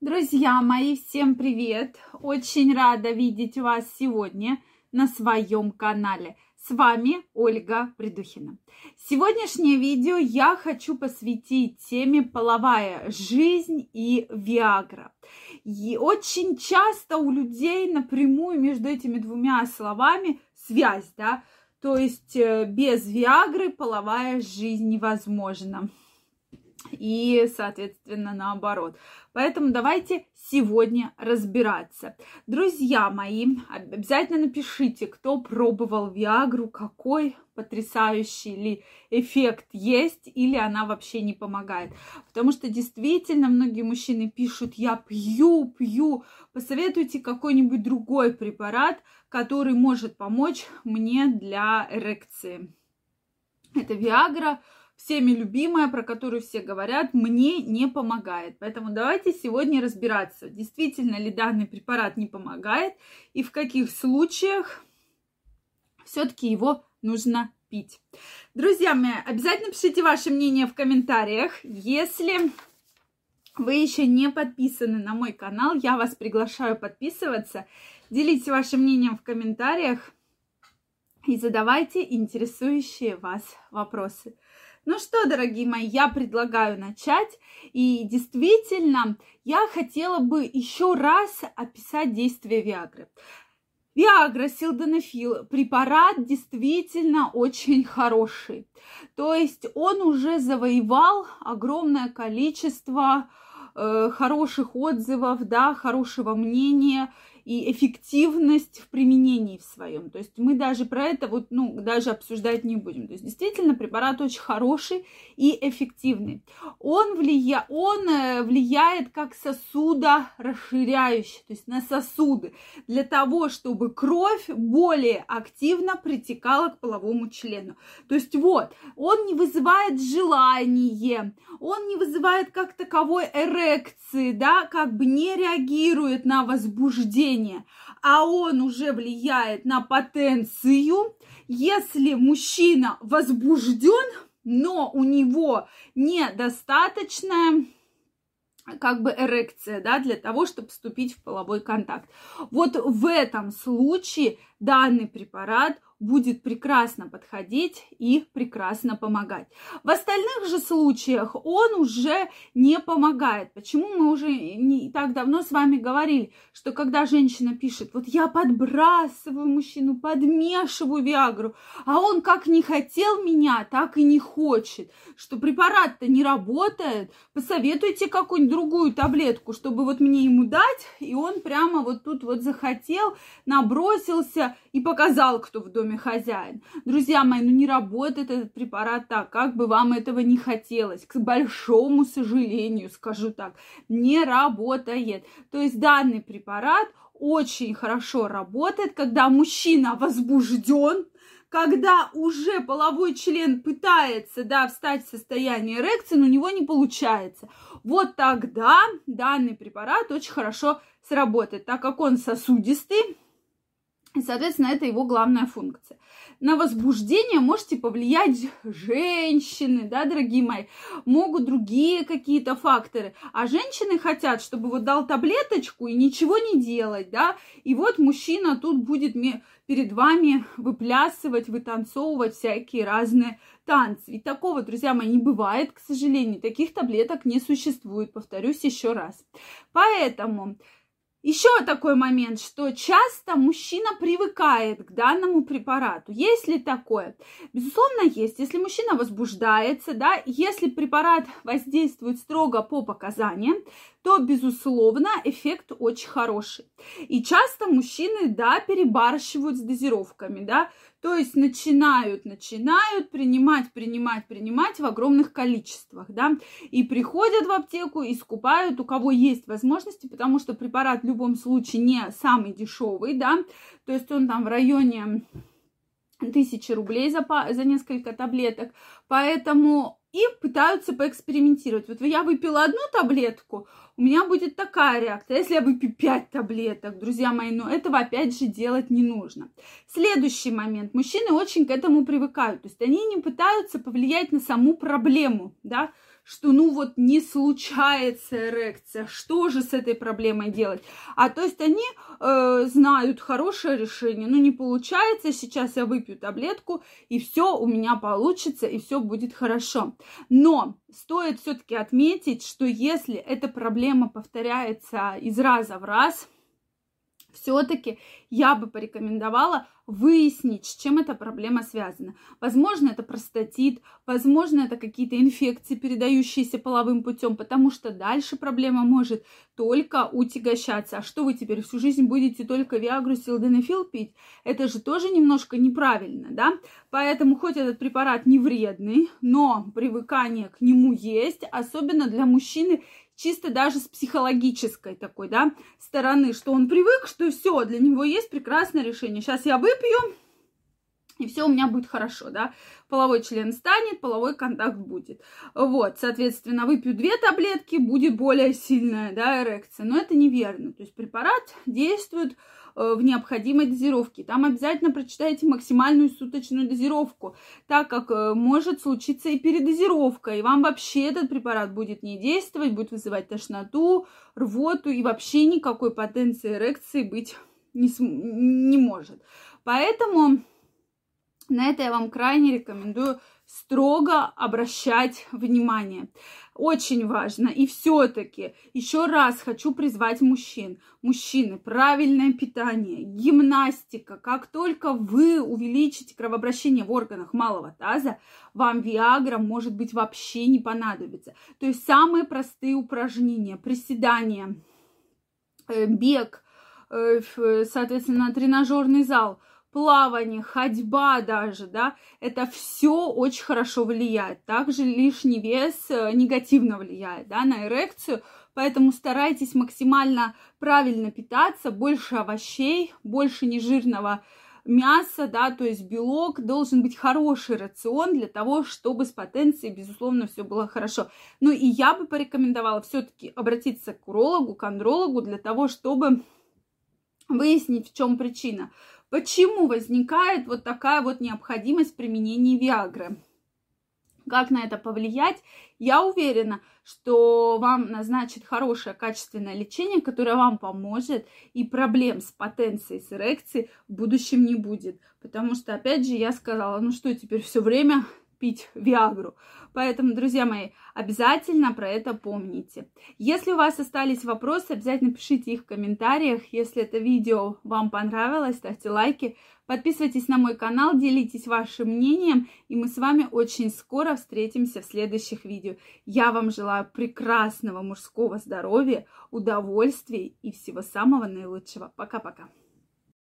Друзья мои, всем привет! Очень рада видеть вас сегодня на своем канале. С вами Ольга Придухина. Сегодняшнее видео я хочу посвятить теме половая жизнь и Виагра. И очень часто у людей напрямую между этими двумя словами связь, да, то есть э, без Виагры половая жизнь невозможна и, соответственно, наоборот. Поэтому давайте сегодня разбираться. Друзья мои, обязательно напишите, кто пробовал Виагру, какой потрясающий ли эффект есть или она вообще не помогает. Потому что действительно многие мужчины пишут, я пью, пью. Посоветуйте какой-нибудь другой препарат, который может помочь мне для эрекции. Это Виагра, всеми любимая, про которую все говорят, мне не помогает. Поэтому давайте сегодня разбираться, действительно ли данный препарат не помогает и в каких случаях все-таки его нужно пить. Друзья мои, обязательно пишите ваше мнение в комментариях. Если вы еще не подписаны на мой канал, я вас приглашаю подписываться. Делитесь вашим мнением в комментариях и задавайте интересующие вас вопросы. Ну что, дорогие мои, я предлагаю начать. И действительно, я хотела бы еще раз описать действие Виагры. Виагра, силденафил, препарат действительно очень хороший. То есть он уже завоевал огромное количество э, хороших отзывов, да, хорошего мнения и эффективность в применении в своем. То есть мы даже про это вот, ну, даже обсуждать не будем. То есть действительно препарат очень хороший и эффективный. Он, влия... он э, влияет как сосуда расширяющий, то есть на сосуды, для того, чтобы кровь более активно притекала к половому члену. То есть вот, он не вызывает желание, он не вызывает как таковой эрекции, да, как бы не реагирует на возбуждение, возбуждение, а он уже влияет на потенцию, если мужчина возбужден, но у него недостаточная как бы эрекция, да, для того, чтобы вступить в половой контакт. Вот в этом случае данный препарат будет прекрасно подходить и прекрасно помогать. В остальных же случаях он уже не помогает. Почему мы уже не так давно с вами говорили, что когда женщина пишет, вот я подбрасываю мужчину, подмешиваю Виагру, а он как не хотел меня, так и не хочет, что препарат-то не работает, посоветуйте какую-нибудь другую таблетку, чтобы вот мне ему дать, и он прямо вот тут вот захотел, набросился и показал, кто в доме доме хозяин. Друзья мои, ну не работает этот препарат так, как бы вам этого не хотелось. К большому сожалению, скажу так, не работает. То есть данный препарат очень хорошо работает, когда мужчина возбужден, когда уже половой член пытается, да, встать в состояние эрекции, но у него не получается. Вот тогда данный препарат очень хорошо сработает, так как он сосудистый, и, соответственно, это его главная функция. На возбуждение можете повлиять женщины, да, дорогие мои, могут другие какие-то факторы. А женщины хотят, чтобы вот дал таблеточку и ничего не делать, да, и вот мужчина тут будет перед вами выплясывать, вытанцовывать всякие разные танцы. Ведь такого, друзья мои, не бывает, к сожалению. Таких таблеток не существует, повторюсь еще раз. Поэтому еще такой момент, что часто мужчина привыкает к данному препарату. Есть ли такое? Безусловно, есть. Если мужчина возбуждается, да, если препарат воздействует строго по показаниям, то, безусловно, эффект очень хороший. И часто мужчины, да, перебарщивают с дозировками, да, то есть начинают, начинают принимать, принимать, принимать в огромных количествах, да, и приходят в аптеку и скупают, у кого есть возможности, потому что препарат в любом случае не самый дешевый, да, то есть он там в районе тысячи рублей за, за несколько таблеток, поэтому и пытаются поэкспериментировать. Вот я выпила одну таблетку, у меня будет такая реакция. Если я выпью 5 таблеток, друзья мои, но этого опять же делать не нужно. Следующий момент. Мужчины очень к этому привыкают. То есть они не пытаются повлиять на саму проблему, да, что ну вот не случается эрекция, что же с этой проблемой делать? А то есть они э, знают хорошее решение, ну не получается, сейчас я выпью таблетку, и все у меня получится, и все будет хорошо. Но стоит все-таки отметить, что если эта проблема повторяется из раза в раз, все-таки я бы порекомендовала выяснить, с чем эта проблема связана. Возможно, это простатит, возможно, это какие-то инфекции, передающиеся половым путем, потому что дальше проблема может только утягощаться. А что вы теперь всю жизнь будете только Виагру, Силденофил пить? Это же тоже немножко неправильно, да? Поэтому хоть этот препарат не вредный, но привыкание к нему есть, особенно для мужчины, чисто даже с психологической такой, да, стороны, что он привык, что все, для него есть прекрасное решение. Сейчас я выпью, и все у меня будет хорошо, да. Половой член станет, половой контакт будет. Вот, соответственно, выпью две таблетки, будет более сильная, да, эрекция. Но это неверно. То есть препарат действует в необходимой дозировке. Там обязательно прочитайте максимальную суточную дозировку, так как э, может случиться и передозировка, и вам вообще этот препарат будет не действовать, будет вызывать тошноту, рвоту, и вообще никакой потенции эрекции быть не, не может. Поэтому на это я вам крайне рекомендую строго обращать внимание. Очень важно. И все-таки еще раз хочу призвать мужчин. Мужчины, правильное питание, гимнастика. Как только вы увеличите кровообращение в органах малого таза, вам Виагра может быть вообще не понадобится. То есть самые простые упражнения, приседания, э, бег, э, соответственно, тренажерный зал – плавание, ходьба даже, да, это все очень хорошо влияет. Также лишний вес э, негативно влияет, да, на эрекцию, поэтому старайтесь максимально правильно питаться, больше овощей, больше нежирного мяса, да, то есть белок, должен быть хороший рацион для того, чтобы с потенцией, безусловно, все было хорошо. Ну и я бы порекомендовала все-таки обратиться к урологу, к андрологу для того, чтобы выяснить, в чем причина. Почему возникает вот такая вот необходимость применения Виагры? Как на это повлиять? Я уверена, что вам назначит хорошее качественное лечение, которое вам поможет, и проблем с потенцией, с эрекцией в будущем не будет. Потому что, опять же, я сказала, ну что, теперь все время пить Виагру. Поэтому, друзья мои, обязательно про это помните. Если у вас остались вопросы, обязательно пишите их в комментариях. Если это видео вам понравилось, ставьте лайки, подписывайтесь на мой канал, делитесь вашим мнением, и мы с вами очень скоро встретимся в следующих видео. Я вам желаю прекрасного мужского здоровья, удовольствий и всего самого наилучшего. Пока-пока.